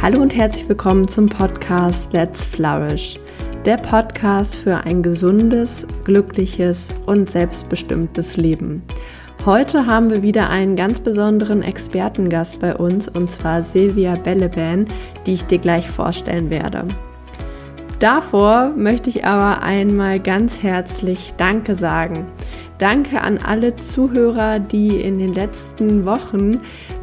Hallo und herzlich willkommen zum Podcast Let's Flourish, der Podcast für ein gesundes, glückliches und selbstbestimmtes Leben. Heute haben wir wieder einen ganz besonderen Expertengast bei uns und zwar Silvia Belleban, die ich dir gleich vorstellen werde. Davor möchte ich aber einmal ganz herzlich Danke sagen. Danke an alle Zuhörer, die in den letzten Wochen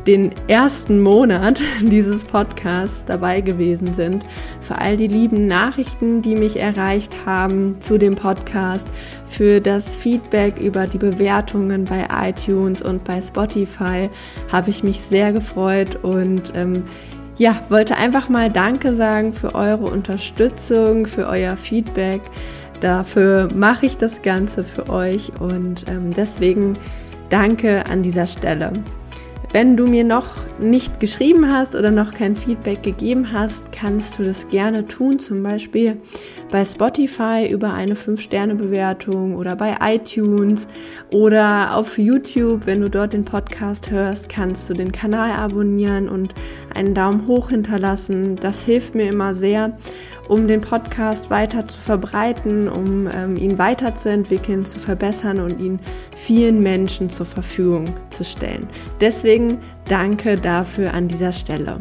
den ersten Monat dieses Podcasts dabei gewesen sind. Für all die lieben Nachrichten, die mich erreicht haben zu dem Podcast, für das Feedback über die Bewertungen bei iTunes und bei Spotify habe ich mich sehr gefreut und ähm, ja, wollte einfach mal Danke sagen für eure Unterstützung, für euer Feedback. Dafür mache ich das Ganze für euch und ähm, deswegen danke an dieser Stelle. Wenn du mir noch nicht geschrieben hast oder noch kein Feedback gegeben hast, kannst du das gerne tun, zum Beispiel bei Spotify über eine 5-Sterne-Bewertung oder bei iTunes oder auf YouTube, wenn du dort den Podcast hörst, kannst du den Kanal abonnieren und einen Daumen hoch hinterlassen. Das hilft mir immer sehr um den Podcast weiter zu verbreiten, um ähm, ihn weiterzuentwickeln, zu verbessern und ihn vielen Menschen zur Verfügung zu stellen. Deswegen danke dafür an dieser Stelle.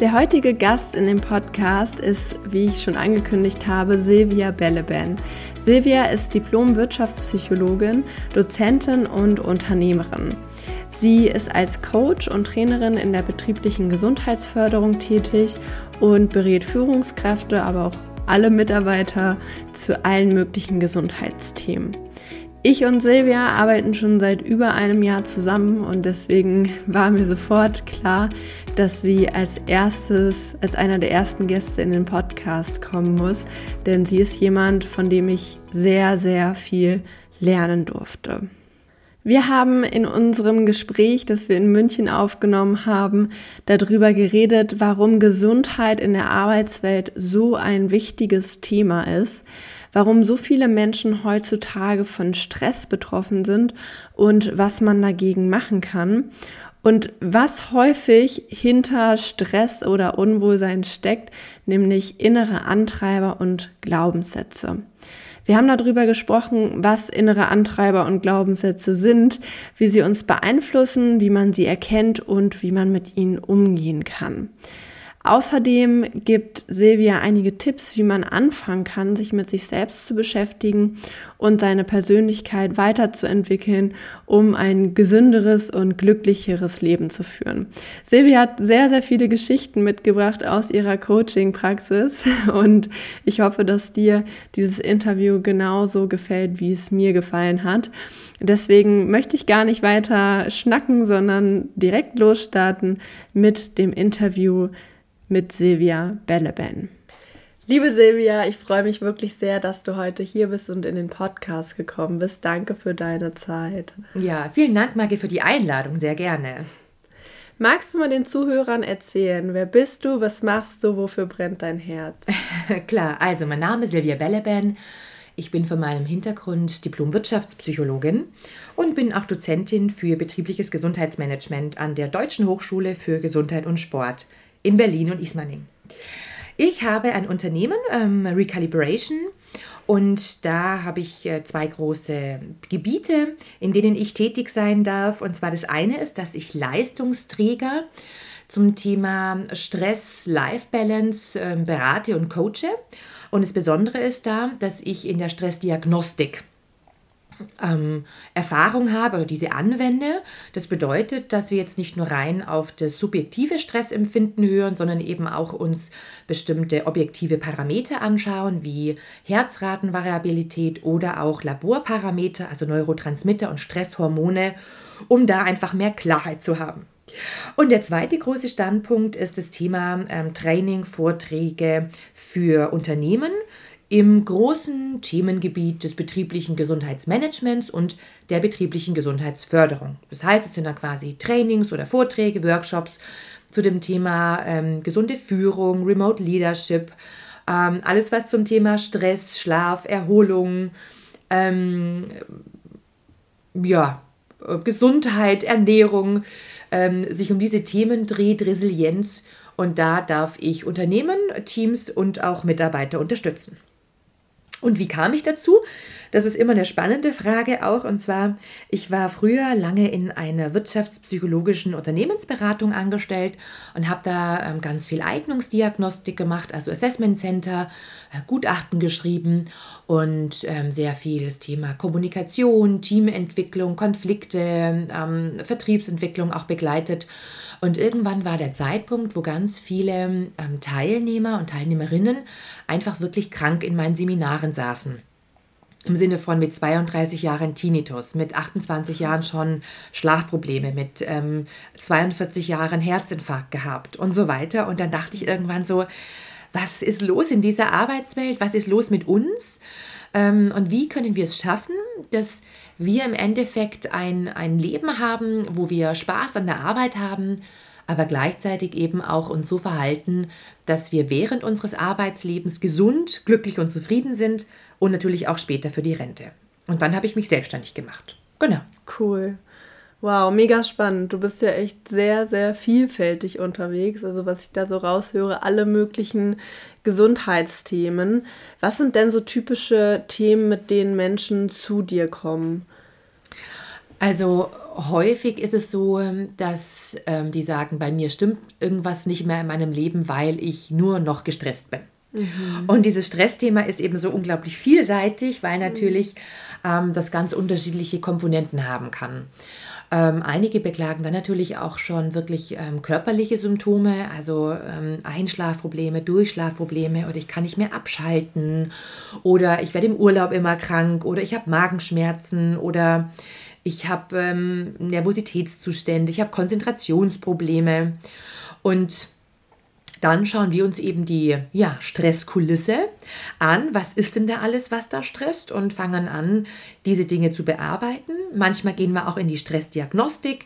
Der heutige Gast in dem Podcast ist, wie ich schon angekündigt habe, Silvia Belleben. Silvia ist Diplom-Wirtschaftspsychologin, Dozentin und Unternehmerin. Sie ist als Coach und Trainerin in der betrieblichen Gesundheitsförderung tätig und berät Führungskräfte, aber auch alle Mitarbeiter zu allen möglichen Gesundheitsthemen. Ich und Silvia arbeiten schon seit über einem Jahr zusammen und deswegen war mir sofort klar, dass sie als erstes, als einer der ersten Gäste in den Podcast kommen muss, denn sie ist jemand, von dem ich sehr, sehr viel lernen durfte. Wir haben in unserem Gespräch, das wir in München aufgenommen haben, darüber geredet, warum Gesundheit in der Arbeitswelt so ein wichtiges Thema ist, warum so viele Menschen heutzutage von Stress betroffen sind und was man dagegen machen kann und was häufig hinter Stress oder Unwohlsein steckt, nämlich innere Antreiber und Glaubenssätze. Wir haben darüber gesprochen, was innere Antreiber und Glaubenssätze sind, wie sie uns beeinflussen, wie man sie erkennt und wie man mit ihnen umgehen kann. Außerdem gibt Silvia einige Tipps, wie man anfangen kann, sich mit sich selbst zu beschäftigen und seine Persönlichkeit weiterzuentwickeln, um ein gesünderes und glücklicheres Leben zu führen. Silvia hat sehr, sehr viele Geschichten mitgebracht aus ihrer Coaching-Praxis und ich hoffe, dass dir dieses Interview genauso gefällt, wie es mir gefallen hat. Deswegen möchte ich gar nicht weiter schnacken, sondern direkt losstarten mit dem Interview mit Silvia Belleben. Liebe Silvia, ich freue mich wirklich sehr, dass du heute hier bist und in den Podcast gekommen bist. Danke für deine Zeit. Ja, vielen Dank, Maggie, für die Einladung. Sehr gerne. Magst du mal den Zuhörern erzählen, wer bist du, was machst du, wofür brennt dein Herz? Klar, also mein Name ist Silvia Belleben. Ich bin von meinem Hintergrund Diplom-Wirtschaftspsychologin und bin auch Dozentin für betriebliches Gesundheitsmanagement an der Deutschen Hochschule für Gesundheit und Sport in Berlin und Ismaning. Ich habe ein Unternehmen, ähm, Recalibration, und da habe ich äh, zwei große Gebiete, in denen ich tätig sein darf. Und zwar das eine ist, dass ich Leistungsträger zum Thema Stress, Life Balance äh, berate und coache. Und das Besondere ist da, dass ich in der Stressdiagnostik ähm, Erfahrung habe oder diese anwende. Das bedeutet, dass wir jetzt nicht nur rein auf das subjektive Stressempfinden hören, sondern eben auch uns bestimmte objektive Parameter anschauen, wie Herzratenvariabilität oder auch Laborparameter, also Neurotransmitter und Stresshormone, um da einfach mehr Klarheit zu haben. Und der zweite große Standpunkt ist das Thema ähm, Training, Vorträge für Unternehmen im großen Themengebiet des betrieblichen Gesundheitsmanagements und der betrieblichen Gesundheitsförderung. Das heißt, es sind da quasi Trainings oder Vorträge, Workshops zu dem Thema ähm, gesunde Führung, Remote Leadership, ähm, alles was zum Thema Stress, Schlaf, Erholung, ähm, ja, Gesundheit, Ernährung, ähm, sich um diese Themen dreht, Resilienz Und da darf ich Unternehmen, Teams und auch Mitarbeiter unterstützen. Und wie kam ich dazu? Das ist immer eine spannende Frage auch. Und zwar, ich war früher lange in einer wirtschaftspsychologischen Unternehmensberatung angestellt und habe da ähm, ganz viel Eignungsdiagnostik gemacht, also Assessment Center, äh, Gutachten geschrieben und ähm, sehr viel das Thema Kommunikation, Teamentwicklung, Konflikte, ähm, Vertriebsentwicklung auch begleitet. Und irgendwann war der Zeitpunkt, wo ganz viele ähm, Teilnehmer und Teilnehmerinnen einfach wirklich krank in meinen Seminaren saßen. Im Sinne von mit 32 Jahren Tinnitus, mit 28 Jahren schon Schlafprobleme, mit ähm, 42 Jahren Herzinfarkt gehabt und so weiter. Und dann dachte ich irgendwann so, was ist los in dieser Arbeitswelt? Was ist los mit uns? Ähm, und wie können wir es schaffen, dass wir im Endeffekt ein, ein Leben haben, wo wir Spaß an der Arbeit haben, aber gleichzeitig eben auch uns so verhalten, dass wir während unseres Arbeitslebens gesund, glücklich und zufrieden sind und natürlich auch später für die Rente. Und dann habe ich mich selbstständig gemacht. Genau. Cool. Wow, mega spannend. Du bist ja echt sehr, sehr vielfältig unterwegs. Also was ich da so raushöre, alle möglichen Gesundheitsthemen. Was sind denn so typische Themen, mit denen Menschen zu dir kommen? Also häufig ist es so, dass ähm, die sagen, bei mir stimmt irgendwas nicht mehr in meinem Leben, weil ich nur noch gestresst bin. Mhm. Und dieses Stressthema ist eben so unglaublich vielseitig, weil natürlich ähm, das ganz unterschiedliche Komponenten haben kann. Ähm, einige beklagen dann natürlich auch schon wirklich ähm, körperliche Symptome, also ähm, Einschlafprobleme, Durchschlafprobleme oder ich kann nicht mehr abschalten oder ich werde im Urlaub immer krank oder ich habe Magenschmerzen oder ich habe ähm, Nervositätszustände, ich habe Konzentrationsprobleme. Und dann schauen wir uns eben die ja, Stresskulisse an. Was ist denn da alles, was da stresst? Und fangen an, diese Dinge zu bearbeiten. Manchmal gehen wir auch in die Stressdiagnostik,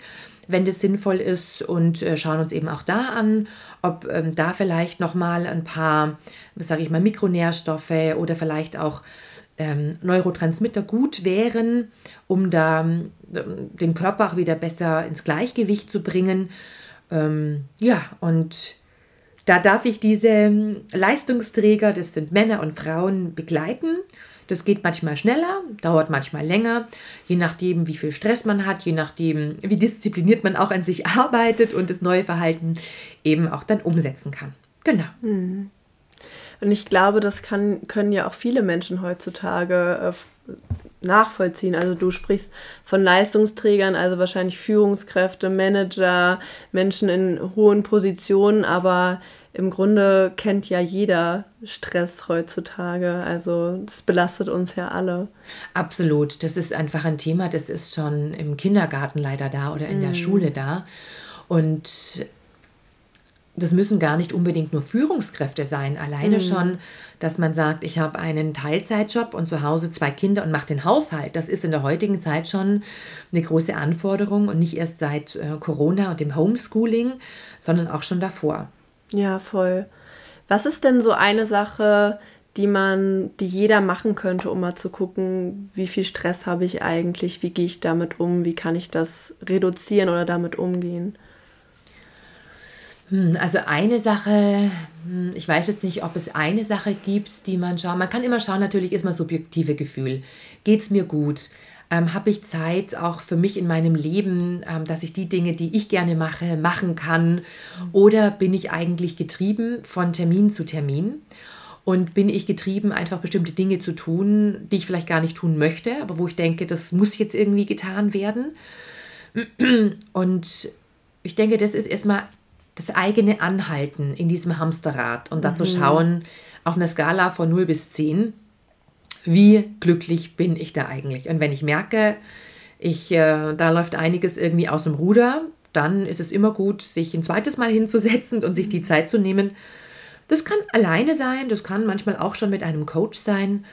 wenn das sinnvoll ist, und äh, schauen uns eben auch da an, ob ähm, da vielleicht nochmal ein paar, sage ich mal, Mikronährstoffe oder vielleicht auch ähm, Neurotransmitter gut wären, um da ähm, den Körper auch wieder besser ins Gleichgewicht zu bringen. Ähm, ja, und da darf ich diese ähm, Leistungsträger, das sind Männer und Frauen, begleiten. Das geht manchmal schneller, dauert manchmal länger, je nachdem, wie viel Stress man hat, je nachdem, wie diszipliniert man auch an sich arbeitet und das neue Verhalten eben auch dann umsetzen kann. Genau. Hm. Und ich glaube, das kann, können ja auch viele Menschen heutzutage äh, nachvollziehen. Also du sprichst von Leistungsträgern, also wahrscheinlich Führungskräfte, Manager, Menschen in hohen Positionen, aber im Grunde kennt ja jeder Stress heutzutage. Also das belastet uns ja alle. Absolut. Das ist einfach ein Thema, das ist schon im Kindergarten leider da oder in mm. der Schule da. Und das müssen gar nicht unbedingt nur Führungskräfte sein. Alleine mm. schon, dass man sagt, ich habe einen Teilzeitjob und zu Hause zwei Kinder und mache den Haushalt. Das ist in der heutigen Zeit schon eine große Anforderung und nicht erst seit äh, Corona und dem Homeschooling, sondern auch schon davor. Ja, voll. Was ist denn so eine Sache, die man, die jeder machen könnte, um mal zu gucken, wie viel Stress habe ich eigentlich, wie gehe ich damit um, wie kann ich das reduzieren oder damit umgehen? Hm, also eine Sache, hm, ich weiß jetzt nicht, ob es eine Sache gibt, die man schaut. Man kann immer schauen, natürlich ist man subjektive Gefühl. Geht es mir gut? Ähm, habe ich Zeit auch für mich in meinem Leben, ähm, dass ich die Dinge, die ich gerne mache, machen kann? Oder bin ich eigentlich getrieben von Termin zu Termin? Und bin ich getrieben, einfach bestimmte Dinge zu tun, die ich vielleicht gar nicht tun möchte, aber wo ich denke, das muss jetzt irgendwie getan werden? Und ich denke, das ist erstmal das eigene Anhalten in diesem Hamsterrad und dazu mhm. schauen auf einer Skala von 0 bis 10, wie glücklich bin ich da eigentlich? Und wenn ich merke, ich, äh, da läuft einiges irgendwie aus dem Ruder, dann ist es immer gut, sich ein zweites Mal hinzusetzen und sich die Zeit zu nehmen. Das kann alleine sein, das kann manchmal auch schon mit einem Coach sein,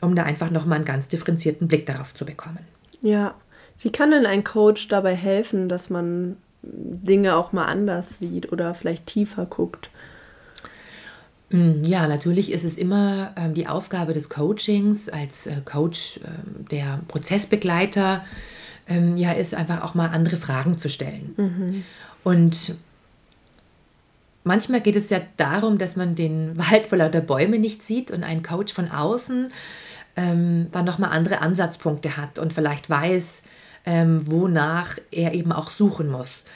um da einfach nochmal einen ganz differenzierten Blick darauf zu bekommen. Ja, wie kann denn ein Coach dabei helfen, dass man Dinge auch mal anders sieht oder vielleicht tiefer guckt? Mm, ja, natürlich ist es immer ähm, die Aufgabe des Coachings als äh, Coach, äh, der Prozessbegleiter, ähm, ja, ist einfach auch mal andere Fragen zu stellen. Mhm. Und manchmal geht es ja darum, dass man den Wald vor lauter Bäume nicht sieht und ein Coach von außen ähm, dann nochmal andere Ansatzpunkte hat und vielleicht weiß, ähm, wonach er eben auch suchen muss.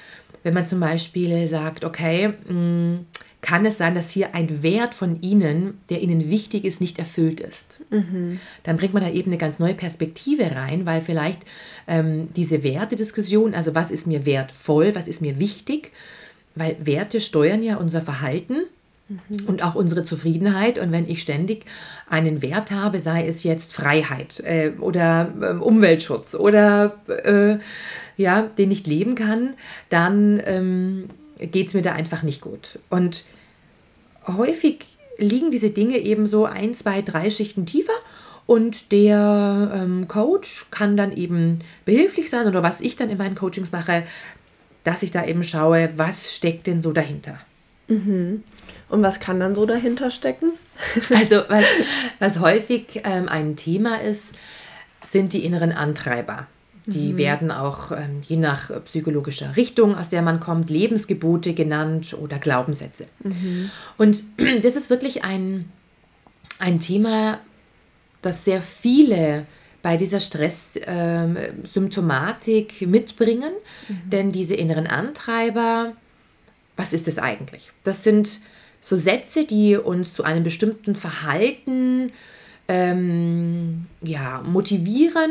Wenn man zum Beispiel sagt, okay, mh, mm, kann es sein, dass hier ein Wert von Ihnen, der Ihnen wichtig ist, nicht erfüllt ist. Mhm. Dann bringt man da eben eine ganz neue Perspektive rein, weil vielleicht ähm, diese Wertediskussion, also was ist mir wertvoll, was ist mir wichtig, weil Werte steuern ja unser Verhalten mhm. und auch unsere Zufriedenheit. Und wenn ich ständig einen Wert habe, sei es jetzt Freiheit äh, oder äh, Umweltschutz oder äh, ja, den ich leben kann, dann ähm, geht es mir da einfach nicht gut. Und häufig liegen diese Dinge eben so ein, zwei, drei Schichten tiefer und der ähm, Coach kann dann eben behilflich sein oder was ich dann in meinen Coachings mache, dass ich da eben schaue, was steckt denn so dahinter. Mhm. Und was kann dann so dahinter stecken? also was, was häufig ähm, ein Thema ist, sind die inneren Antreiber. Die mhm. werden auch ähm, je nach psychologischer Richtung, aus der man kommt, Lebensgebote genannt oder Glaubenssätze. Mhm. Und das ist wirklich ein, ein Thema, das sehr viele bei dieser Stresssymptomatik ähm, mitbringen. Mhm. Denn diese inneren Antreiber, was ist das eigentlich? Das sind so Sätze, die uns zu einem bestimmten Verhalten ähm, ja, motivieren.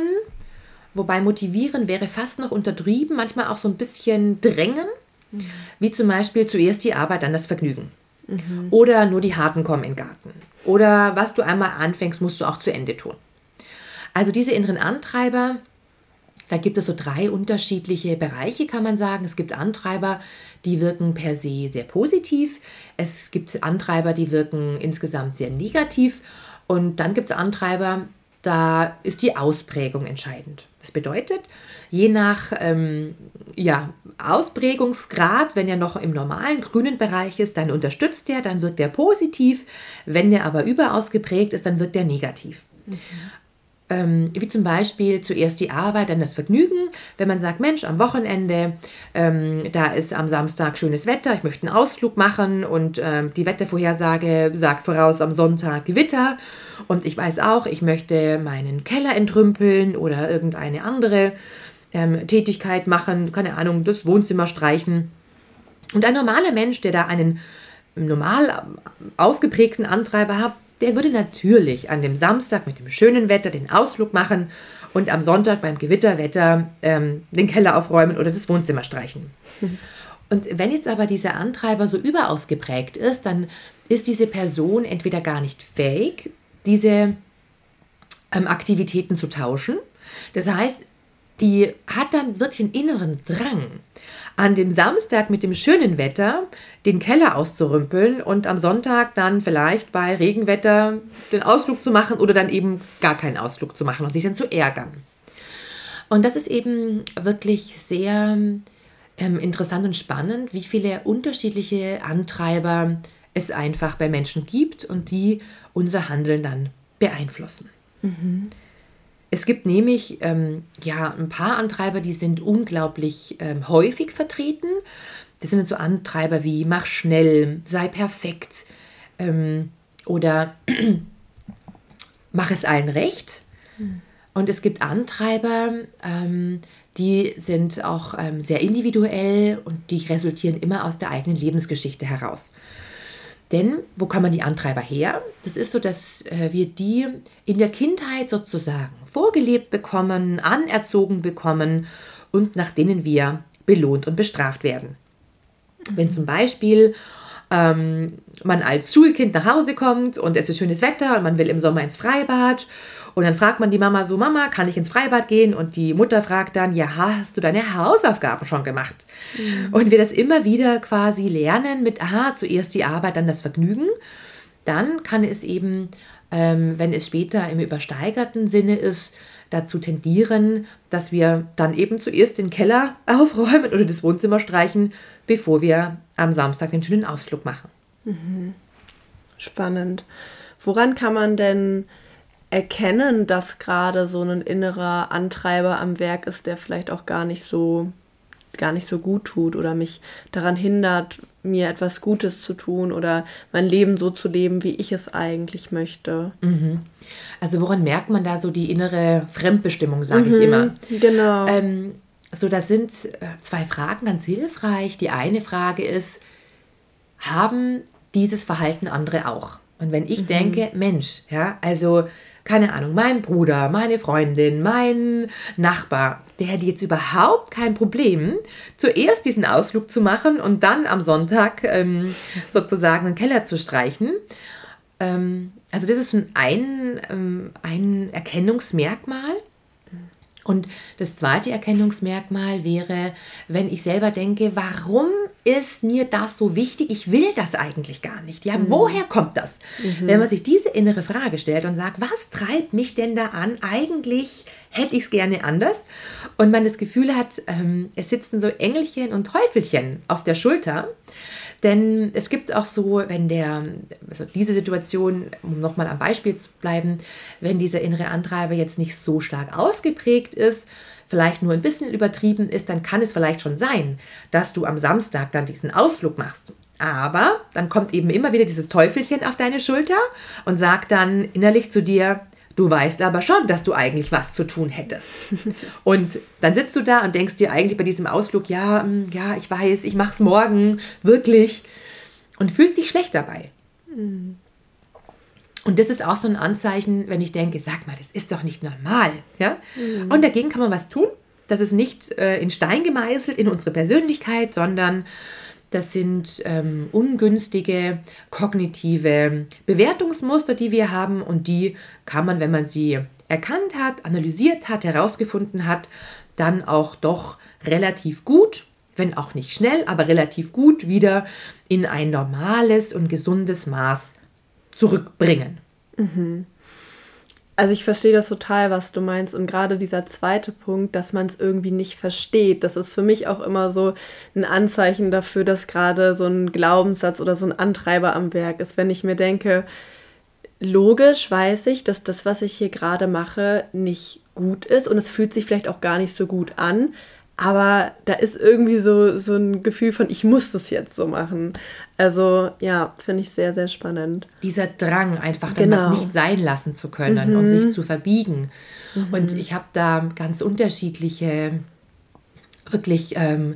Wobei motivieren wäre fast noch untertrieben, manchmal auch so ein bisschen drängen. Mhm. Wie zum Beispiel zuerst die Arbeit, dann das Vergnügen. Mhm. Oder nur die Harten kommen in den Garten. Oder was du einmal anfängst, musst du auch zu Ende tun. Also diese inneren Antreiber, da gibt es so drei unterschiedliche Bereiche, kann man sagen. Es gibt Antreiber, die wirken per se sehr positiv. Es gibt Antreiber, die wirken insgesamt sehr negativ. Und dann gibt es Antreiber, da ist die Ausprägung entscheidend. Das bedeutet, je nach ähm, ja, Ausprägungsgrad, wenn er noch im normalen grünen Bereich ist, dann unterstützt er, dann wirkt er positiv. Wenn er aber überausgeprägt ist, dann wirkt er negativ. Mhm ähm, wie zum Beispiel zuerst die Arbeit, dann das Vergnügen. Wenn man sagt, Mensch, am Wochenende, ähm, da ist am Samstag schönes Wetter, ich möchte einen Ausflug machen und ähm, die Wettervorhersage sagt voraus am Sonntag Gewitter. Und ich weiß auch, ich möchte meinen Keller entrümpeln oder irgendeine andere ähm, Tätigkeit machen, keine Ahnung, das Wohnzimmer streichen. Und ein normaler Mensch, der da einen normal ausgeprägten Antreiber hat, der würde natürlich an dem Samstag mit dem schönen Wetter den Ausflug machen und am Sonntag beim Gewitterwetter ähm, den Keller aufräumen oder das Wohnzimmer streichen. Und wenn jetzt aber dieser Antreiber so überaus geprägt ist, dann ist diese Person entweder gar nicht fähig, diese ähm, Aktivitäten zu tauschen. Das heißt, die hat dann wirklich einen inneren Drang, an dem Samstag mit dem schönen Wetter den Keller auszurümpeln und am Sonntag dann vielleicht bei Regenwetter den Ausflug zu machen oder dann eben gar keinen Ausflug zu machen und sich dann zu ärgern. Und das ist eben wirklich sehr ähm, interessant und spannend, wie viele unterschiedliche Antreiber es einfach bei Menschen gibt und die unser Handeln dann beeinflussen. Mhm. Es gibt nämlich ähm, ja ein paar Antreiber, die sind unglaublich ähm, häufig vertreten. Das sind so Antreiber wie mach schnell, sei perfekt ähm, oder mach es allen recht. Mhm. Und es gibt Antreiber, ähm, die sind auch ähm, sehr individuell und die resultieren immer aus der eigenen Lebensgeschichte heraus. Denn wo kann man die Antreiber her? Das ist so, dass äh, wir die in der Kindheit sozusagen vorgelebt bekommen, anerzogen bekommen und nach denen wir belohnt und bestraft werden. Wenn zum Beispiel ähm, man als Schulkind nach Hause kommt und es ist schönes Wetter und man will im Sommer ins Freibad und dann fragt man die Mama so, Mama, kann ich ins Freibad gehen? Und die Mutter fragt dann, ja, hast du deine Hausaufgaben schon gemacht? Mhm. Und wir das immer wieder quasi lernen mit, aha, zuerst die Arbeit, dann das Vergnügen. Dann kann es eben ähm, wenn es später im übersteigerten Sinne ist, dazu tendieren, dass wir dann eben zuerst den Keller aufräumen oder das Wohnzimmer streichen, bevor wir am Samstag den schönen Ausflug machen. Mhm. Spannend. Woran kann man denn erkennen, dass gerade so ein innerer Antreiber am Werk ist, der vielleicht auch gar nicht so gar nicht so gut tut oder mich daran hindert, mir etwas Gutes zu tun oder mein Leben so zu leben, wie ich es eigentlich möchte. Mhm. Also woran merkt man da so die innere Fremdbestimmung, sage mhm, ich immer. Genau. Ähm, so, das sind äh, zwei Fragen ganz hilfreich. Die eine Frage ist, haben dieses Verhalten andere auch? Und wenn ich mhm. denke, Mensch, ja, also keine Ahnung, mein Bruder, meine Freundin, mein Nachbar, der hätte jetzt überhaupt kein Problem, zuerst diesen Ausflug zu machen und dann am Sonntag ähm, sozusagen den Keller zu streichen. Ähm, also das ist schon ein, ähm, ein Erkennungsmerkmal. Und das zweite Erkennungsmerkmal wäre, wenn ich selber denke, warum ist mir das so wichtig? Ich will das eigentlich gar nicht. Ja, mhm. woher kommt das? Mhm. Wenn man sich diese innere Frage stellt und sagt, was treibt mich denn da an? Eigentlich hätte ich es gerne anders. Und man das Gefühl hat, ähm, es sitzen so Engelchen und Teufelchen auf der Schulter. Denn es gibt auch so, wenn der, also diese Situation, um nochmal am Beispiel zu bleiben, wenn dieser innere Antreiber jetzt nicht so stark ausgeprägt ist, vielleicht nur ein bisschen übertrieben ist, dann kann es vielleicht schon sein, dass du am Samstag dann diesen Ausflug machst. Aber dann kommt eben immer wieder dieses Teufelchen auf deine Schulter und sagt dann innerlich zu dir, Du weißt aber schon, dass du eigentlich was zu tun hättest. Und dann sitzt du da und denkst dir eigentlich bei diesem Ausflug, ja, hm, ja, ich weiß, ich mach's morgen, wirklich. Und fühlst dich schlecht dabei. Und das ist auch so ein Anzeichen, wenn ich denke, sag mal, das ist doch nicht normal. Ja? Mhm. Und dagegen kann man was tun. Das ist nicht äh, in Stein gemeißelt in unsere Persönlichkeit, sondern das sind ähm, ungünstige kognitive Bewertungsmuster, die wir haben und die kann man, wenn man sie erkannt hat, analysiert hat, herausgefunden hat, dann auch doch relativ gut, wenn auch nicht schnell, aber relativ gut wieder in ein normales und gesundes Maß zurückbringen. Mhm. Also ich verstehe das total, was du meinst. Und gerade dieser zweite Punkt, dass man es irgendwie nicht versteht, das ist für mich auch immer so ein Anzeichen dafür, dass gerade so ein Glaubenssatz oder so ein Antreiber am Werk ist. Wenn ich mir denke, logisch weiß ich, dass das, was ich hier gerade mache, nicht gut ist und es fühlt sich vielleicht auch gar nicht so gut an. Aber da ist irgendwie so, so ein Gefühl von, ich muss das jetzt so machen. Also ja, finde ich sehr, sehr spannend. Dieser Drang, einfach dann genau. was nicht sein lassen zu können mhm. und sich zu verbiegen. Mhm. Und ich habe da ganz unterschiedliche, wirklich ähm,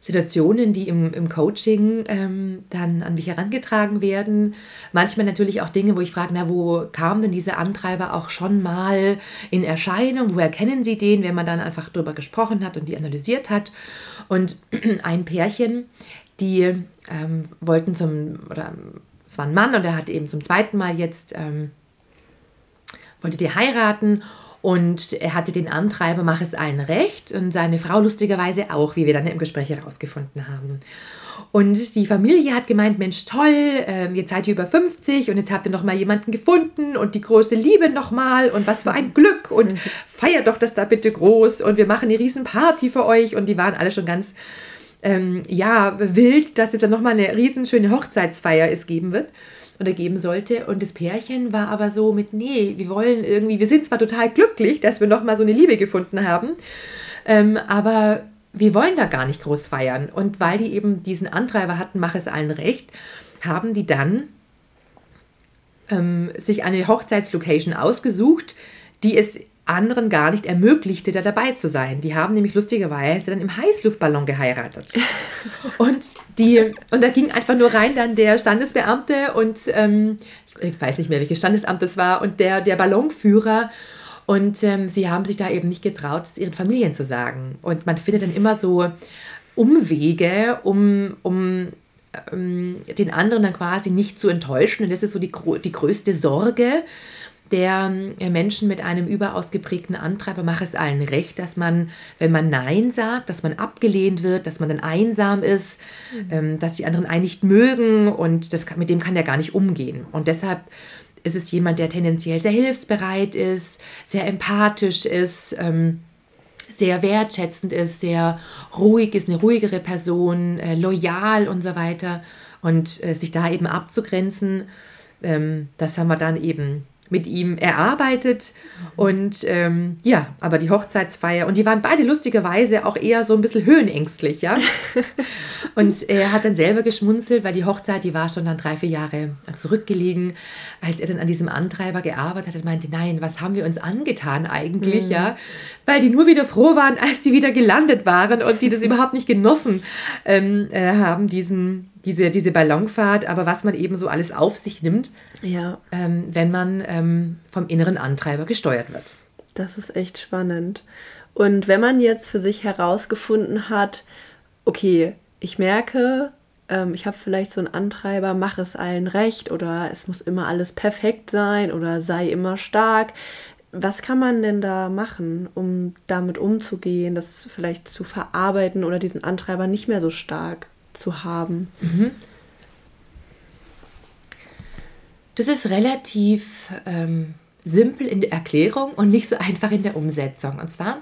Situationen, die im, im Coaching ähm, dann an mich herangetragen werden. Manchmal natürlich auch Dinge, wo ich frage, na, wo kam denn dieser Antreiber auch schon mal in Erscheinung? Woher kennen Sie den, wenn man dann einfach drüber gesprochen hat und die analysiert hat? Und ein Pärchen, die ähm, wollten zum, oder es war ein Mann und er hat eben zum zweiten Mal jetzt, ähm, wollte die heiraten und er hatte den Antreiber, mach es allen recht und seine Frau lustigerweise auch, wie wir dann im Gespräch herausgefunden haben. Und die Familie hat gemeint, Mensch, toll, ähm, jetzt seid ihr über 50 und jetzt habt ihr noch mal jemanden gefunden und die große Liebe noch mal und was für ein Glück und feiert doch das da bitte groß und wir machen eine riesen Party für euch und die waren alle schon ganz ähm, ja, wild, dass jetzt dann nochmal eine riesenschöne Hochzeitsfeier es geben wird oder geben sollte. Und das Pärchen war aber so mit, nee, wir wollen irgendwie, wir sind zwar total glücklich, dass wir nochmal so eine Liebe gefunden haben, ähm, aber wir wollen da gar nicht groß feiern. Und weil die eben diesen Antreiber hatten, mach es allen recht, haben die dann ähm, sich eine Hochzeitslocation ausgesucht, die es anderen gar nicht ermöglichte, da dabei zu sein. Die haben nämlich lustigerweise dann im Heißluftballon geheiratet. und, die, und da ging einfach nur rein dann der Standesbeamte und ähm, ich weiß nicht mehr, welches Standesamt das war, und der, der Ballonführer. Und ähm, sie haben sich da eben nicht getraut, es ihren Familien zu sagen. Und man findet dann immer so Umwege, um, um ähm, den anderen dann quasi nicht zu enttäuschen. Und das ist so die, die größte Sorge, der äh, Menschen mit einem überaus geprägten Antreiber macht es allen recht, dass man, wenn man Nein sagt, dass man abgelehnt wird, dass man dann einsam ist, mhm. ähm, dass die anderen einen nicht mögen und das, mit dem kann der gar nicht umgehen. Und deshalb ist es jemand, der tendenziell sehr hilfsbereit ist, sehr empathisch ist, ähm, sehr wertschätzend ist, sehr ruhig ist, eine ruhigere Person, äh, loyal und so weiter. Und äh, sich da eben abzugrenzen, ähm, das haben wir dann eben mit ihm erarbeitet. Und ähm, ja, aber die Hochzeitsfeier, und die waren beide lustigerweise auch eher so ein bisschen höhenängstlich, ja. und er hat dann selber geschmunzelt, weil die Hochzeit, die war schon dann drei, vier Jahre zurückgelegen, als er dann an diesem Antreiber gearbeitet hat, meinte, nein, was haben wir uns angetan eigentlich, mhm. ja? Weil die nur wieder froh waren, als sie wieder gelandet waren und die das überhaupt nicht genossen ähm, äh, haben, diesen, diese, diese Ballonfahrt, aber was man eben so alles auf sich nimmt, ja. ähm, wenn man ähm, vom inneren Antreiber gesteuert wird. Das ist echt spannend. Und wenn man jetzt für sich herausgefunden hat, okay, ich merke, ähm, ich habe vielleicht so einen Antreiber, mach es allen recht oder es muss immer alles perfekt sein oder sei immer stark. Was kann man denn da machen, um damit umzugehen, das vielleicht zu verarbeiten oder diesen Antreiber nicht mehr so stark zu haben? Mhm. Das ist relativ ähm, simpel in der Erklärung und nicht so einfach in der Umsetzung. Und zwar,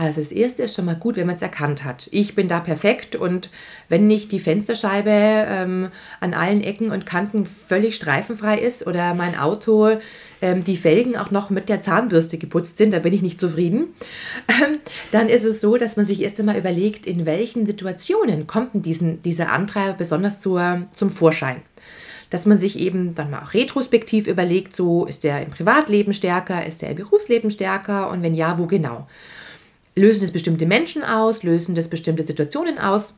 also das erste ist schon mal gut, wenn man es erkannt hat. Ich bin da perfekt und wenn nicht die Fensterscheibe ähm, an allen Ecken und Kanten völlig streifenfrei ist oder mein Auto ähm, die Felgen auch noch mit der Zahnbürste geputzt sind, da bin ich nicht zufrieden, ähm, dann ist es so, dass man sich erst einmal überlegt, in welchen Situationen kommt denn diesen, dieser Antreiber besonders zur, zum Vorschein dass man sich eben dann mal auch retrospektiv überlegt, so ist der im Privatleben stärker, ist der im Berufsleben stärker und wenn ja, wo genau. Lösen das bestimmte Menschen aus, lösen das bestimmte Situationen aus.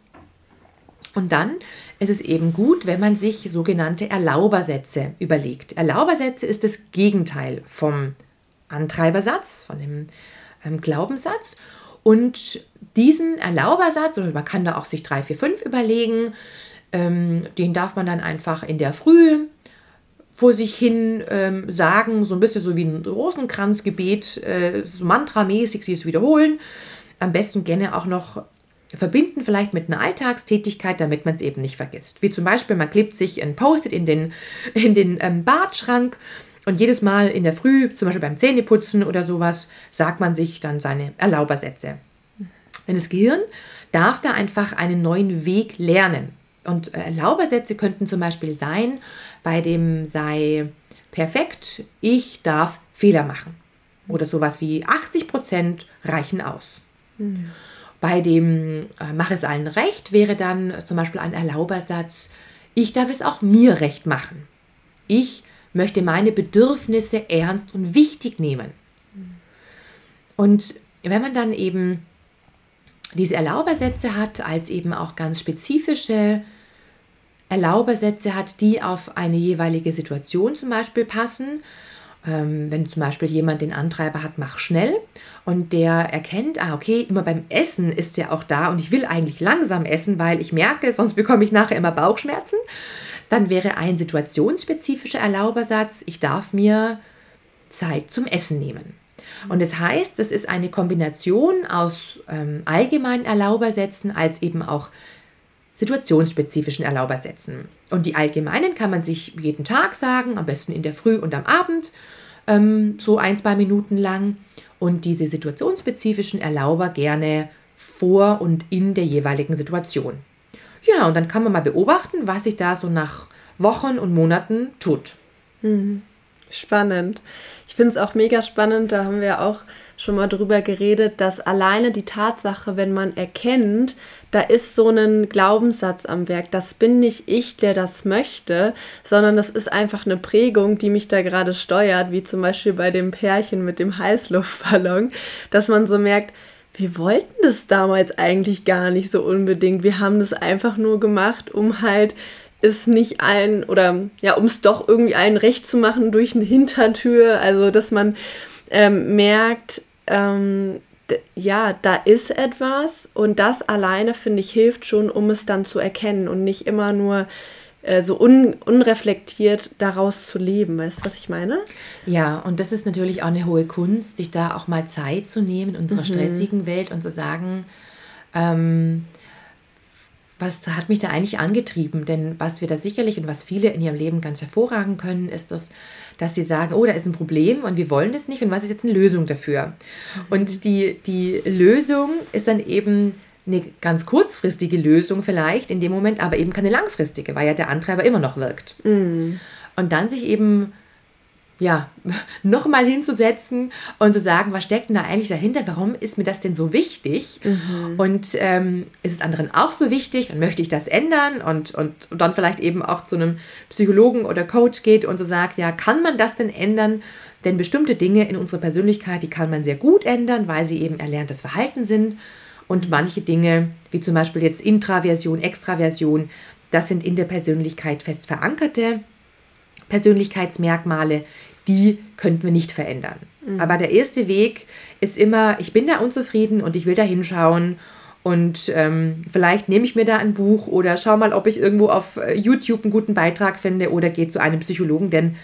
Und dann ist es eben gut, wenn man sich sogenannte Erlaubersätze überlegt. Erlaubersätze ist das Gegenteil vom Antreibersatz, von dem ähm, Glaubenssatz. Und diesen Erlaubersatz, oder man kann da auch sich drei, vier, fünf überlegen, ähm, den darf man dann einfach in der Früh vor sich hin ähm, sagen, so ein bisschen so wie ein Rosenkranzgebet, äh, so mantramäßig sie es wiederholen. Am besten gerne auch noch verbinden, vielleicht mit einer Alltagstätigkeit, damit man es eben nicht vergisst. Wie zum Beispiel, man klebt sich ein Post-it in den, in den ähm, Badschrank und jedes Mal in der Früh, zum Beispiel beim Zähneputzen oder sowas, sagt man sich dann seine Erlaubersätze. Denn das Gehirn darf da einfach einen neuen Weg lernen. Und äh, Erlaubersätze könnten zum Beispiel sein, bei dem sei perfekt, ich darf Fehler machen. Oder sowas wie 80 Prozent reichen aus. Mhm. Bei dem äh, Mach es allen recht wäre dann zum Beispiel ein Erlaubersatz, ich darf es auch mir recht machen. Ich möchte meine Bedürfnisse ernst und wichtig nehmen. Mhm. Und wenn man dann eben diese Erlaubersätze hat, als eben auch ganz spezifische Erlaubersätze hat, die auf eine jeweilige Situation zum Beispiel passen. Ähm, wenn zum Beispiel jemand den Antreiber hat, mach schnell und der erkennt, ah, okay, immer beim Essen ist der auch da und ich will eigentlich langsam essen, weil ich merke, sonst bekomme ich nachher immer Bauchschmerzen, dann wäre ein situationsspezifischer Erlaubersatz, ich darf mir Zeit zum Essen nehmen. Und das heißt, das ist eine Kombination aus ähm, allgemeinen Erlaubersätzen als eben auch situationsspezifischen Erlaubersätzen. Und die allgemeinen kann man sich jeden Tag sagen, am besten in der Früh und am Abend, ähm, so ein, zwei Minuten lang. Und diese situationsspezifischen Erlauber gerne vor und in der jeweiligen Situation. Ja, und dann kann man mal beobachten, was sich da so nach Wochen und Monaten tut. Hm. Spannend. Ich finde es auch mega spannend, da haben wir auch schon mal drüber geredet, dass alleine die Tatsache, wenn man erkennt, da ist so ein Glaubenssatz am Werk, das bin nicht ich, der das möchte, sondern das ist einfach eine Prägung, die mich da gerade steuert, wie zum Beispiel bei dem Pärchen mit dem Heißluftballon, dass man so merkt, wir wollten das damals eigentlich gar nicht so unbedingt. Wir haben das einfach nur gemacht, um halt es nicht allen oder ja, um es doch irgendwie allen recht zu machen durch eine Hintertür. Also, dass man ähm, merkt, ähm, ja, da ist etwas und das alleine, finde ich, hilft schon, um es dann zu erkennen und nicht immer nur äh, so un unreflektiert daraus zu leben. Weißt du, was ich meine? Ja, und das ist natürlich auch eine hohe Kunst, sich da auch mal Zeit zu nehmen in unserer mhm. stressigen Welt und zu sagen, ähm, was hat mich da eigentlich angetrieben? Denn was wir da sicherlich und was viele in ihrem Leben ganz hervorragen können, ist das, dass sie sagen, oh, da ist ein Problem und wir wollen das nicht und was ist jetzt eine Lösung dafür? Und die, die Lösung ist dann eben eine ganz kurzfristige Lösung vielleicht in dem Moment, aber eben keine langfristige, weil ja der Antreiber immer noch wirkt. Mhm. Und dann sich eben ja, nochmal hinzusetzen und zu sagen, was steckt denn da eigentlich dahinter? Warum ist mir das denn so wichtig? Mhm. Und ähm, ist es anderen auch so wichtig und möchte ich das ändern? Und, und, und, dann vielleicht eben auch zu einem Psychologen oder Coach geht und so sagt, ja, kann man das denn ändern? Denn bestimmte Dinge in unserer Persönlichkeit, die kann man sehr gut ändern, weil sie eben erlerntes Verhalten sind. Und manche Dinge, wie zum Beispiel jetzt Intraversion, Extraversion, das sind in der Persönlichkeit fest verankerte Persönlichkeitsmerkmale, die könnten wir nicht verändern. Mhm. Aber der erste Weg ist immer, ich bin da unzufrieden und ich will da hinschauen und ähm, vielleicht nehme ich mir da ein Buch oder schau mal, ob ich irgendwo auf äh, YouTube einen guten Beitrag finde oder gehe zu einem Psychologen, denn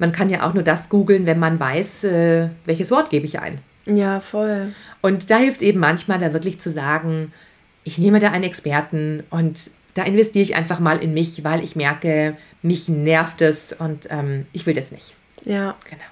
man kann ja auch nur das googeln, wenn man weiß, äh, welches Wort gebe ich ein. Ja, voll. Und da hilft eben manchmal da wirklich zu sagen, ich nehme da einen Experten und da investiere ich einfach mal in mich, weil ich merke, mich nervt es und ähm, ich will das nicht. Ja. Genau.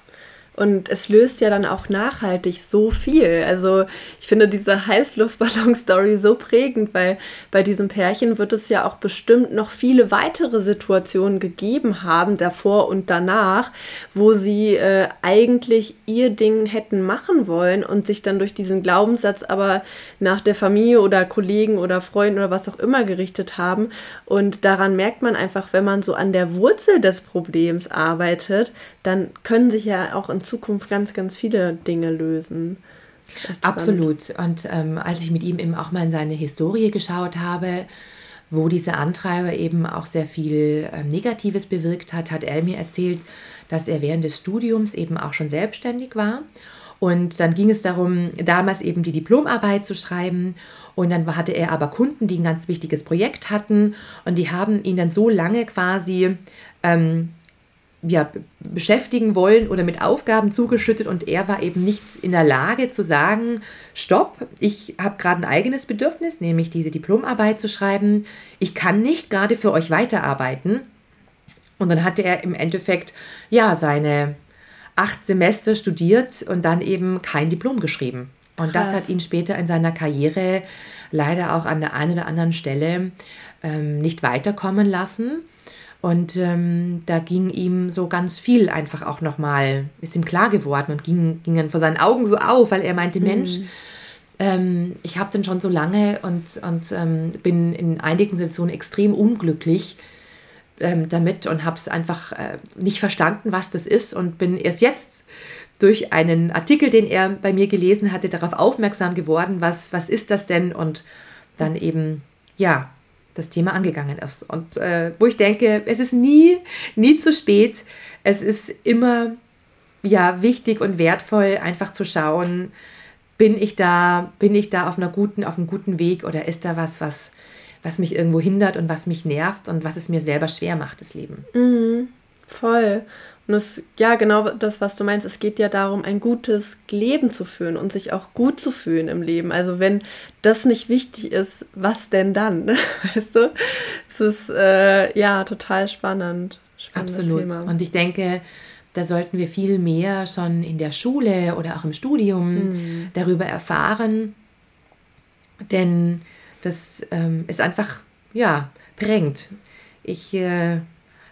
Und es löst ja dann auch nachhaltig so viel. Also ich finde diese Heißluftballon-Story so prägend, weil bei diesem Pärchen wird es ja auch bestimmt noch viele weitere Situationen gegeben haben, davor und danach, wo sie äh, eigentlich ihr Ding hätten machen wollen und sich dann durch diesen Glaubenssatz aber nach der Familie oder Kollegen oder Freunden oder was auch immer gerichtet haben. Und daran merkt man einfach, wenn man so an der Wurzel des Problems arbeitet, dann können sich ja auch in Zukunft ganz, ganz viele Dinge lösen. Absolut. Und ähm, als ich mit ihm eben auch mal in seine Historie geschaut habe, wo dieser Antreiber eben auch sehr viel ähm, Negatives bewirkt hat, hat er mir erzählt, dass er während des Studiums eben auch schon selbstständig war. Und dann ging es darum, damals eben die Diplomarbeit zu schreiben. Und dann hatte er aber Kunden, die ein ganz wichtiges Projekt hatten. Und die haben ihn dann so lange quasi ähm, ja, beschäftigen wollen oder mit Aufgaben zugeschüttet und er war eben nicht in der Lage zu sagen, stopp, ich habe gerade ein eigenes Bedürfnis, nämlich diese Diplomarbeit zu schreiben. Ich kann nicht gerade für euch weiterarbeiten. Und dann hatte er im Endeffekt ja seine acht Semester studiert und dann eben kein Diplom geschrieben. Und Krass. das hat ihn später in seiner Karriere leider auch an der einen oder anderen Stelle ähm, nicht weiterkommen lassen. Und ähm, da ging ihm so ganz viel einfach auch nochmal, ist ihm klar geworden und ging, ging dann vor seinen Augen so auf, weil er meinte, mhm. Mensch, ähm, ich habe den schon so lange und, und ähm, bin in einigen Situationen extrem unglücklich ähm, damit und habe es einfach äh, nicht verstanden, was das ist und bin erst jetzt durch einen Artikel, den er bei mir gelesen hatte, darauf aufmerksam geworden, was, was ist das denn und dann eben, ja, das Thema angegangen ist. Und äh, wo ich denke, es ist nie, nie zu spät. Es ist immer ja, wichtig und wertvoll, einfach zu schauen, bin ich da, bin ich da auf einer guten, auf einem guten Weg oder ist da was, was, was mich irgendwo hindert und was mich nervt und was es mir selber schwer macht, das Leben. Mhm, voll. Und es, ja, genau das, was du meinst, es geht ja darum, ein gutes Leben zu führen und sich auch gut zu fühlen im Leben. Also wenn das nicht wichtig ist, was denn dann? Weißt du? Es ist äh, ja total spannend. Absolut. Thema. Und ich denke, da sollten wir viel mehr schon in der Schule oder auch im Studium mhm. darüber erfahren. Denn das ähm, ist einfach, ja, prägend. Ich äh,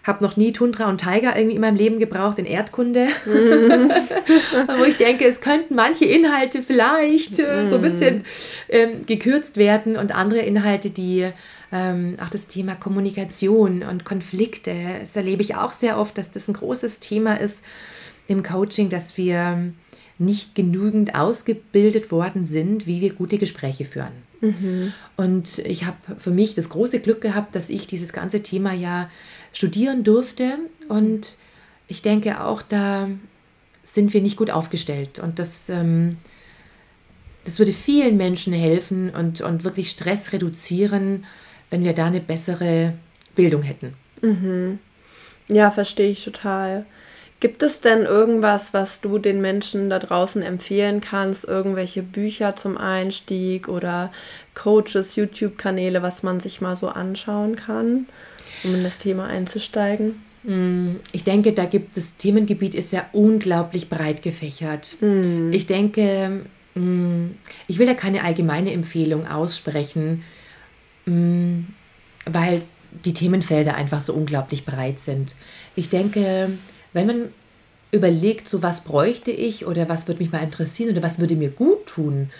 habe noch nie Tundra und Tiger irgendwie in meinem Leben gebraucht in Erdkunde. Mhm. Wo ich denke, es könnten manche Inhalte vielleicht äh, so ein bisschen ähm, gekürzt werden und andere Inhalte, die ähm, auch das Thema Kommunikation und Konflikte, das erlebe ich auch sehr oft, dass das ein großes Thema ist im Coaching, dass wir nicht genügend ausgebildet worden sind, wie wir gute Gespräche führen. Mhm. Und ich habe für mich das große Glück gehabt, dass ich dieses ganze Thema ja studieren durfte. Und ich denke auch, da sind wir nicht gut aufgestellt. Und das, ähm, das würde vielen Menschen helfen und, und wirklich Stress reduzieren, wenn wir da eine bessere Bildung hätten. Mhm. Ja, verstehe ich total. Gibt es denn irgendwas, was du den Menschen da draußen empfehlen kannst? Irgendwelche Bücher zum Einstieg oder Coaches, YouTube-Kanäle, was man sich mal so anschauen kann? um in das Thema einzusteigen? Mm, ich denke, da gibt das Themengebiet ist ja unglaublich breit gefächert. Mm. Ich denke, mm, ich will da keine allgemeine Empfehlung aussprechen, weil die Themenfelder einfach so unglaublich breit sind. Ich denke, wenn man überlegt, so was bräuchte ich oder was würde mich mal interessieren oder was würde mir gut tun.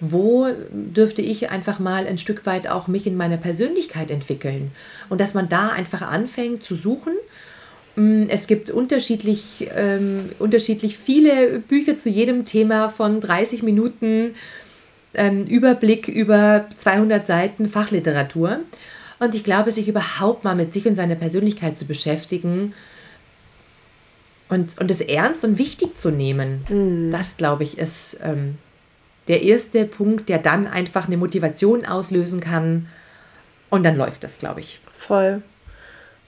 Wo dürfte ich einfach mal ein Stück weit auch mich in meiner Persönlichkeit entwickeln? Und dass man da einfach anfängt zu suchen. Mm, es gibt unterschiedlich, ähm, unterschiedlich viele Bücher zu jedem Thema von 30 Minuten ähm, Überblick über 200 Seiten Fachliteratur. Und ich glaube, sich überhaupt mal mit sich und seiner Persönlichkeit zu beschäftigen und, und es ernst und wichtig zu nehmen, mhm. das glaube ich ist ähm, der erste Punkt, der dann einfach eine Motivation auslösen kann. Und dann läuft das, glaube ich. Voll.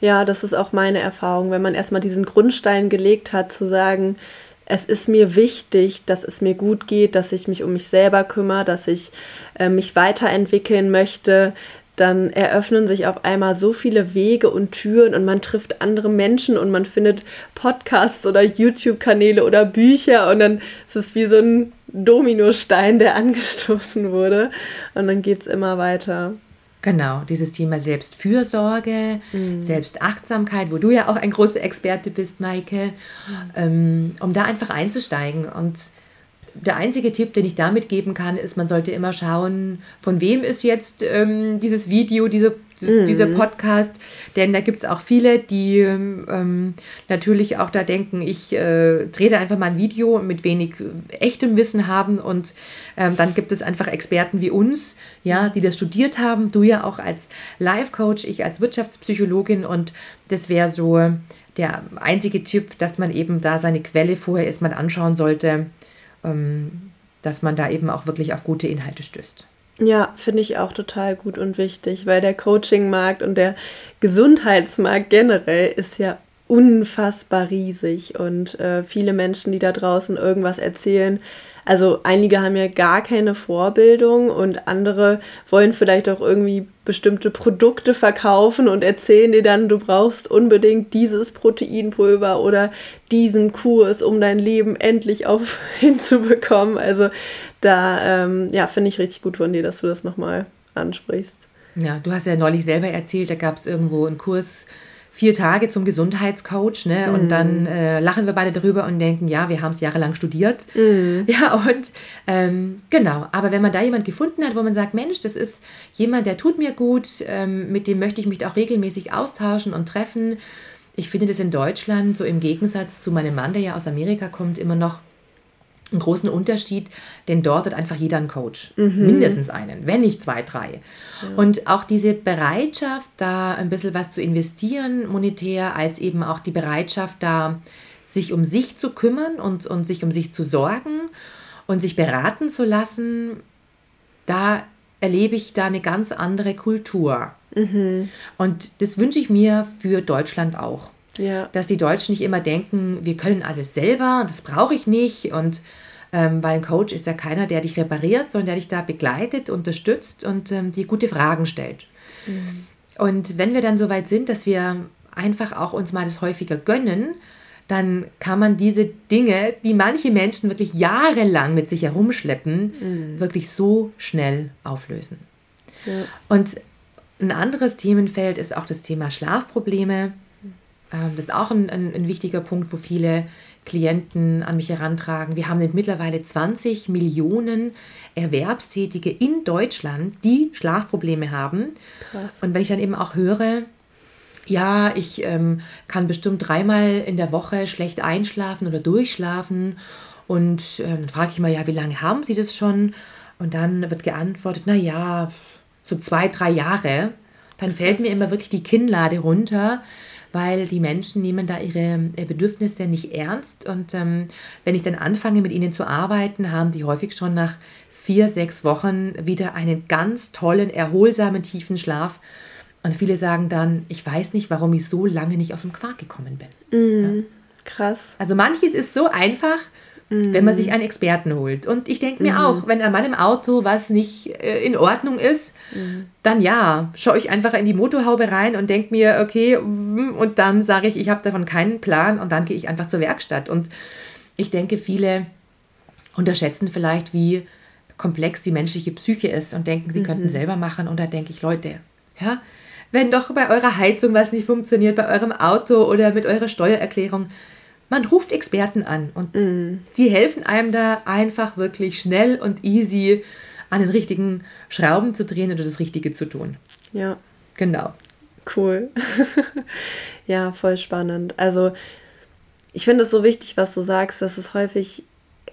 Ja, das ist auch meine Erfahrung, wenn man erstmal diesen Grundstein gelegt hat, zu sagen, es ist mir wichtig, dass es mir gut geht, dass ich mich um mich selber kümmere, dass ich äh, mich weiterentwickeln möchte, dann eröffnen sich auf einmal so viele Wege und Türen und man trifft andere Menschen und man findet Podcasts oder YouTube-Kanäle oder Bücher und dann ist es wie so ein Dominostein, der angestoßen wurde und dann geht es immer weiter. Genau, dieses Thema Selbstfürsorge, mhm. Selbstachtsamkeit, wo du ja auch ein großer Experte bist, Maike, mhm. ähm, um da einfach einzusteigen. Und der einzige Tipp, den ich damit geben kann, ist, man sollte immer schauen, von wem ist jetzt ähm, dieses Video, diese mhm. dieser Podcast, denn da gibt es auch viele, die ähm, natürlich auch da denken, ich äh, drehe da einfach mal ein Video mit wenig echtem Wissen haben und ähm, dann gibt es einfach Experten wie uns, ja, die das studiert haben, du ja auch als Life-Coach, ich als Wirtschaftspsychologin und das wäre so der einzige Tipp, dass man eben da seine Quelle vorher erstmal anschauen sollte, ähm, dass man da eben auch wirklich auf gute Inhalte stößt. Ja, finde ich auch total gut und wichtig, weil der Coaching-Markt und der Gesundheitsmarkt generell ist ja unfassbar riesig und äh, viele Menschen, die da draußen irgendwas erzählen, also einige haben ja gar keine Vorbildung und andere wollen vielleicht auch irgendwie bestimmte Produkte verkaufen und erzählen dir dann, du brauchst unbedingt dieses Proteinpulver oder diesen Kurs, um dein Leben endlich auf hinzubekommen. Also da ähm, ja, finde ich richtig gut von dir, dass du das nochmal ansprichst. Ja, du hast ja neulich selber erzählt, da gab es irgendwo einen Kurs vier Tage zum Gesundheitscoach, ne? Und mhm. dann äh, lachen wir beide darüber und denken, ja, wir haben es jahrelang studiert. Mhm. Ja, und ähm, genau, aber wenn man da jemand gefunden hat, wo man sagt, Mensch, das ist jemand, der tut mir gut, ähm, mit dem möchte ich mich auch regelmäßig austauschen und treffen. Ich finde das in Deutschland, so im Gegensatz zu meinem Mann, der ja aus Amerika kommt, immer noch einen großen Unterschied, denn dort hat einfach jeder einen Coach. Mhm. Mindestens einen, wenn nicht zwei, drei. Ja. Und auch diese Bereitschaft, da ein bisschen was zu investieren, monetär, als eben auch die Bereitschaft, da sich um sich zu kümmern und, und sich um sich zu sorgen und sich beraten zu lassen, da erlebe ich da eine ganz andere Kultur. Mhm. Und das wünsche ich mir für Deutschland auch. Ja. Dass die Deutschen nicht immer denken, wir können alles selber, das brauche ich nicht. Und ähm, weil ein Coach ist ja keiner, der dich repariert, sondern der dich da begleitet, unterstützt und ähm, dir gute Fragen stellt. Mhm. Und wenn wir dann so weit sind, dass wir einfach auch uns mal das häufiger gönnen, dann kann man diese Dinge, die manche Menschen wirklich jahrelang mit sich herumschleppen, mhm. wirklich so schnell auflösen. Ja. Und ein anderes Themenfeld ist auch das Thema Schlafprobleme. Ähm, das ist auch ein, ein, ein, wichtiger Punkt, wo viele Klienten an mich herantragen. Wir haben mittlerweile 20 Millionen Erwerbstätige in Deutschland, die Schlafprobleme haben. Krass. Und wenn ich dann eben auch höre, ja, ich ähm, kann bestimmt dreimal in der Woche schlecht einschlafen oder durchschlafen. Und äh, dann frage ich mal, ja, wie lange haben Sie das schon? Und dann wird geantwortet, na ja, so zwei, drei Jahre. Dann fällt mir immer wirklich die Kinnlade runter, weil die Menschen nehmen da ihre äh, Bedürfnisse nicht ernst. Und ähm, wenn ich dann anfange, mit ihnen zu arbeiten, haben die häufig schon nach vier, sechs Wochen wieder einen ganz tollen, erholsamen, tiefen Schlaf. Und viele sagen dann, ich weiß nicht, warum ich so lange nicht aus dem Quark gekommen bin. Mm, ja. Krass. Also manches ist so einfach, wenn man sich einen Experten holt. Und ich denke mir mhm. auch, wenn an meinem Auto was nicht äh, in Ordnung ist, mhm. dann ja, schaue ich einfach in die Motorhaube rein und denke mir, okay, mm, und dann sage ich, ich habe davon keinen Plan und dann gehe ich einfach zur Werkstatt. Und ich denke, viele unterschätzen vielleicht, wie komplex die menschliche Psyche ist und denken, sie mhm. könnten selber machen. Und da denke ich, Leute, ja, wenn doch bei eurer Heizung was nicht funktioniert, bei eurem Auto oder mit eurer Steuererklärung, man ruft Experten an und mm. die helfen einem da einfach wirklich schnell und easy an den richtigen Schrauben zu drehen oder das Richtige zu tun. Ja. Genau. Cool. ja, voll spannend. Also ich finde es so wichtig, was du sagst, dass es häufig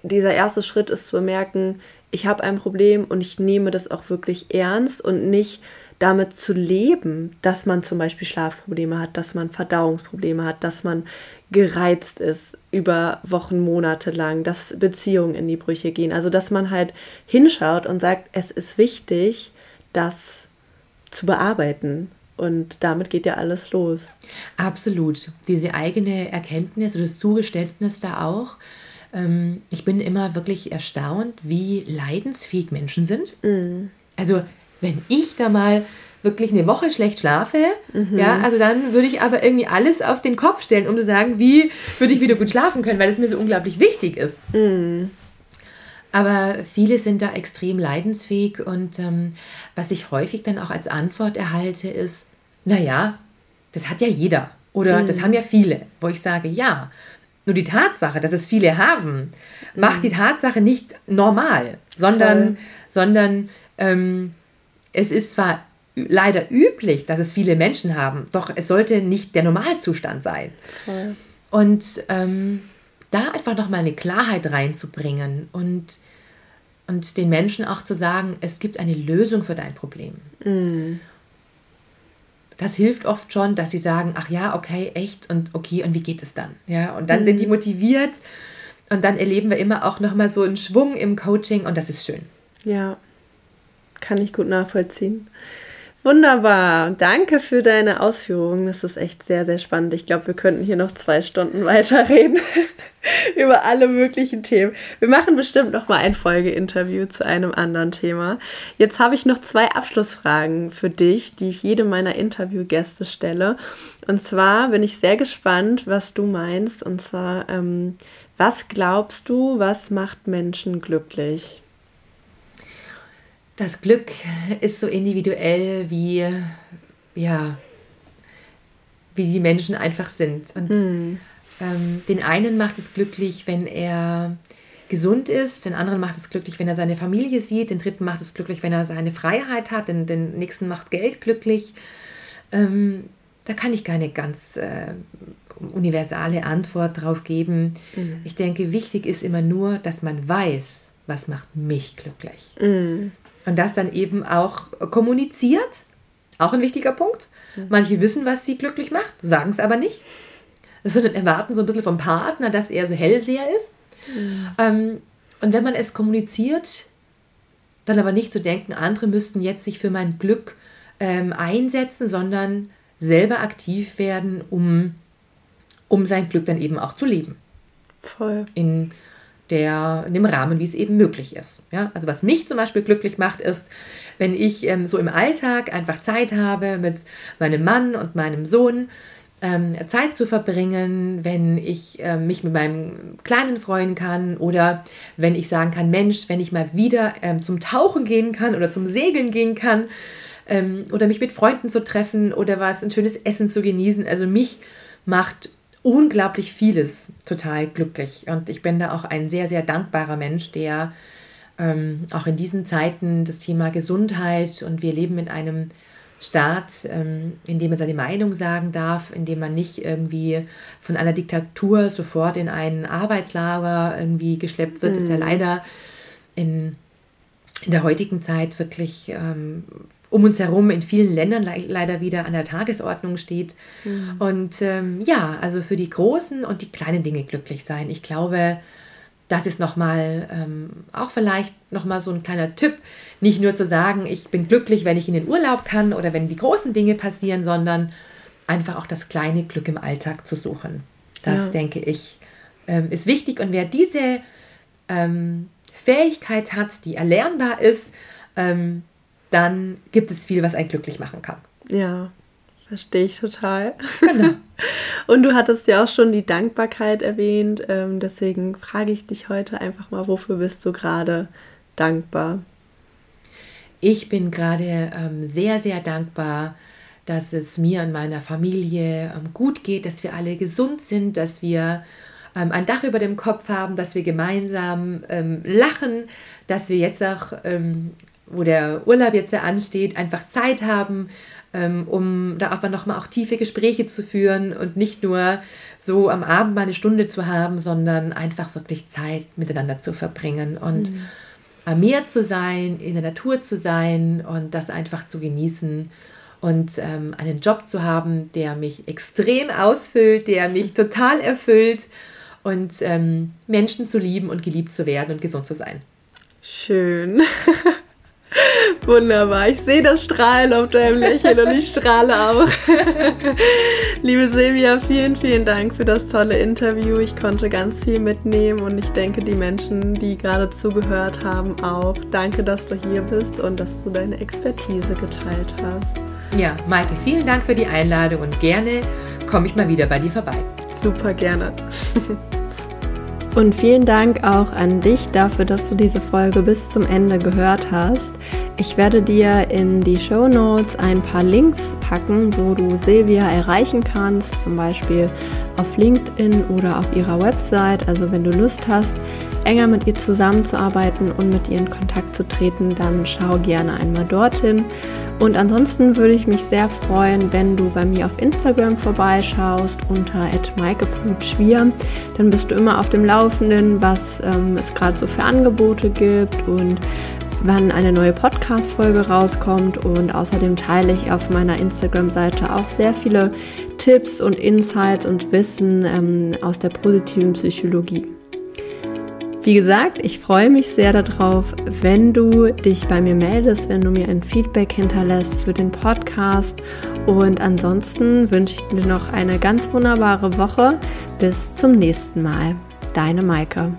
dieser erste Schritt ist zu bemerken, ich habe ein Problem und ich nehme das auch wirklich ernst und nicht damit zu leben, dass man zum Beispiel Schlafprobleme hat, dass man Verdauungsprobleme hat, dass man gereizt ist über Wochen, Monate lang, dass Beziehungen in die Brüche gehen. Also dass man halt hinschaut und sagt, es ist wichtig, das zu bearbeiten. Und damit geht ja alles los. Absolut. Diese eigene Erkenntnis oder das Zugeständnis da auch. Ähm, ich bin immer wirklich erstaunt, wie leidensfähig Menschen sind. Mm. Also wenn ich da mal wirklich eine Woche schlecht schlafe, mhm. ja, also dann würde ich aber irgendwie alles auf den Kopf stellen, um zu sagen, wie würde ich wieder gut schlafen können, weil es mir so unglaublich wichtig ist. Mhm. Aber viele sind da extrem leidensfähig und ähm, was ich häufig dann auch als Antwort erhalte, ist, naja, das hat ja jeder oder mhm. das haben ja viele, wo ich sage, ja, nur die Tatsache, dass es viele haben, macht mhm. die Tatsache nicht normal, sondern, sondern ähm, es ist zwar leider üblich, dass es viele Menschen haben, doch es sollte nicht der Normalzustand sein. Voll. Und ähm, da einfach nochmal eine Klarheit reinzubringen und, und den Menschen auch zu sagen, es gibt eine Lösung für dein Problem. Mm. Das hilft oft schon, dass sie sagen, ach ja, okay, echt und okay, und wie geht es dann? Ja, und dann mm. sind die motiviert und dann erleben wir immer auch nochmal so einen Schwung im Coaching und das ist schön. Ja, kann ich gut nachvollziehen. Wunderbar. Danke für deine Ausführungen. Das ist echt sehr, sehr spannend. Ich glaube, wir könnten hier noch zwei Stunden weiterreden über alle möglichen Themen. Wir machen bestimmt noch mal ein Folgeinterview zu einem anderen Thema. Jetzt habe ich noch zwei Abschlussfragen für dich, die ich jedem meiner Interviewgäste stelle. Und zwar bin ich sehr gespannt, was du meinst. Und zwar, ähm, was glaubst du, was macht Menschen glücklich? Das Glück ist so individuell wie, ja, wie die Menschen einfach sind. Und hm. ähm, den einen macht es glücklich, wenn er gesund ist, den anderen macht es glücklich, wenn er seine Familie sieht, den dritten macht es glücklich, wenn er seine Freiheit hat, den, den nächsten macht Geld glücklich. Ähm, da kann ich keine ganz äh, universale Antwort drauf geben. Mhm. Ich denke, wichtig ist immer nur, dass man weiß, was macht mich glücklich. Mhm. Und das dann eben auch kommuniziert. Auch ein wichtiger Punkt. Mhm. Manche wissen, was sie glücklich macht, sagen es aber nicht. Sondern erwarten so ein bisschen vom Partner, dass er so Hellseher ist. Mhm. Ähm, und wenn man es kommuniziert, dann aber nicht zu so denken, andere müssten jetzt sich für mein Glück ähm, einsetzen, sondern selber aktiv werden, um, um sein Glück dann eben auch zu leben. Voll. In der, in dem Rahmen, wie es eben möglich ist. Ja? Also was mich zum Beispiel glücklich macht, ist, wenn ich ähm, so im Alltag einfach Zeit habe mit meinem Mann und meinem Sohn, ähm, Zeit zu verbringen, wenn ich äh, mich mit meinem Kleinen freuen kann oder wenn ich sagen kann, Mensch, wenn ich mal wieder ähm, zum Tauchen gehen kann oder zum Segeln gehen kann ähm, oder mich mit Freunden zu treffen oder was, ein schönes Essen zu genießen. Also mich macht unglaublich vieles total glücklich. Und ich bin da auch ein sehr, sehr dankbarer Mensch, der ähm, auch in diesen Zeiten das Thema Gesundheit und wir leben in einem Staat, ähm, in dem man seine Meinung sagen darf, in dem man nicht irgendwie von einer Diktatur sofort in ein Arbeitslager irgendwie geschleppt wird, mhm. ist ja leider in, in der heutigen Zeit wirklich ähm, um uns herum in vielen Ländern le leider wieder an der Tagesordnung steht. Mhm. Und ähm, ja, also für die großen und die kleinen Dinge glücklich sein. Ich glaube, das ist nochmal ähm, auch vielleicht nochmal so ein kleiner Tipp, nicht nur zu sagen, ich bin glücklich, wenn ich in den Urlaub kann oder wenn die großen Dinge passieren, sondern einfach auch das kleine Glück im Alltag zu suchen. Das ja. denke ich ähm, ist wichtig. Und wer diese ähm, Fähigkeit hat, die erlernbar ist, ähm, dann gibt es viel, was einen glücklich machen kann. Ja, verstehe ich total. Genau. Und du hattest ja auch schon die Dankbarkeit erwähnt. Ähm, deswegen frage ich dich heute einfach mal, wofür bist du gerade dankbar? Ich bin gerade ähm, sehr, sehr dankbar, dass es mir und meiner Familie ähm, gut geht, dass wir alle gesund sind, dass wir ein Dach über dem Kopf haben, dass wir gemeinsam ähm, lachen, dass wir jetzt auch, ähm, wo der Urlaub jetzt ja ansteht, einfach Zeit haben, ähm, um da einfach nochmal auch tiefe Gespräche zu führen und nicht nur so am Abend mal eine Stunde zu haben, sondern einfach wirklich Zeit miteinander zu verbringen und mhm. am Meer zu sein, in der Natur zu sein und das einfach zu genießen und ähm, einen Job zu haben, der mich extrem ausfüllt, der mich total erfüllt und ähm, Menschen zu lieben und geliebt zu werden und gesund zu sein. Schön. Wunderbar. Ich sehe das Strahlen auf deinem Lächeln und ich strahle auch. Liebe Silvia, vielen, vielen Dank für das tolle Interview. Ich konnte ganz viel mitnehmen und ich denke, die Menschen, die gerade zugehört haben, auch. Danke, dass du hier bist und dass du deine Expertise geteilt hast. Ja, Maike, vielen Dank für die Einladung und gerne komme ich mal wieder bei dir vorbei. Super gerne. Und vielen Dank auch an dich dafür, dass du diese Folge bis zum Ende gehört hast. Ich werde dir in die Show Notes ein paar Links packen, wo du Silvia erreichen kannst, zum Beispiel auf LinkedIn oder auf ihrer Website. Also wenn du Lust hast, enger mit ihr zusammenzuarbeiten und mit ihr in Kontakt zu treten, dann schau gerne einmal dorthin. Und ansonsten würde ich mich sehr freuen, wenn du bei mir auf Instagram vorbeischaust unter maike.schwier. Dann bist du immer auf dem Laufenden, was ähm, es gerade so für Angebote gibt und wann eine neue Podcast-Folge rauskommt. Und außerdem teile ich auf meiner Instagram-Seite auch sehr viele Tipps und Insights und Wissen ähm, aus der positiven Psychologie. Wie gesagt, ich freue mich sehr darauf, wenn du dich bei mir meldest, wenn du mir ein Feedback hinterlässt für den Podcast. Und ansonsten wünsche ich dir noch eine ganz wunderbare Woche. Bis zum nächsten Mal. Deine Maike.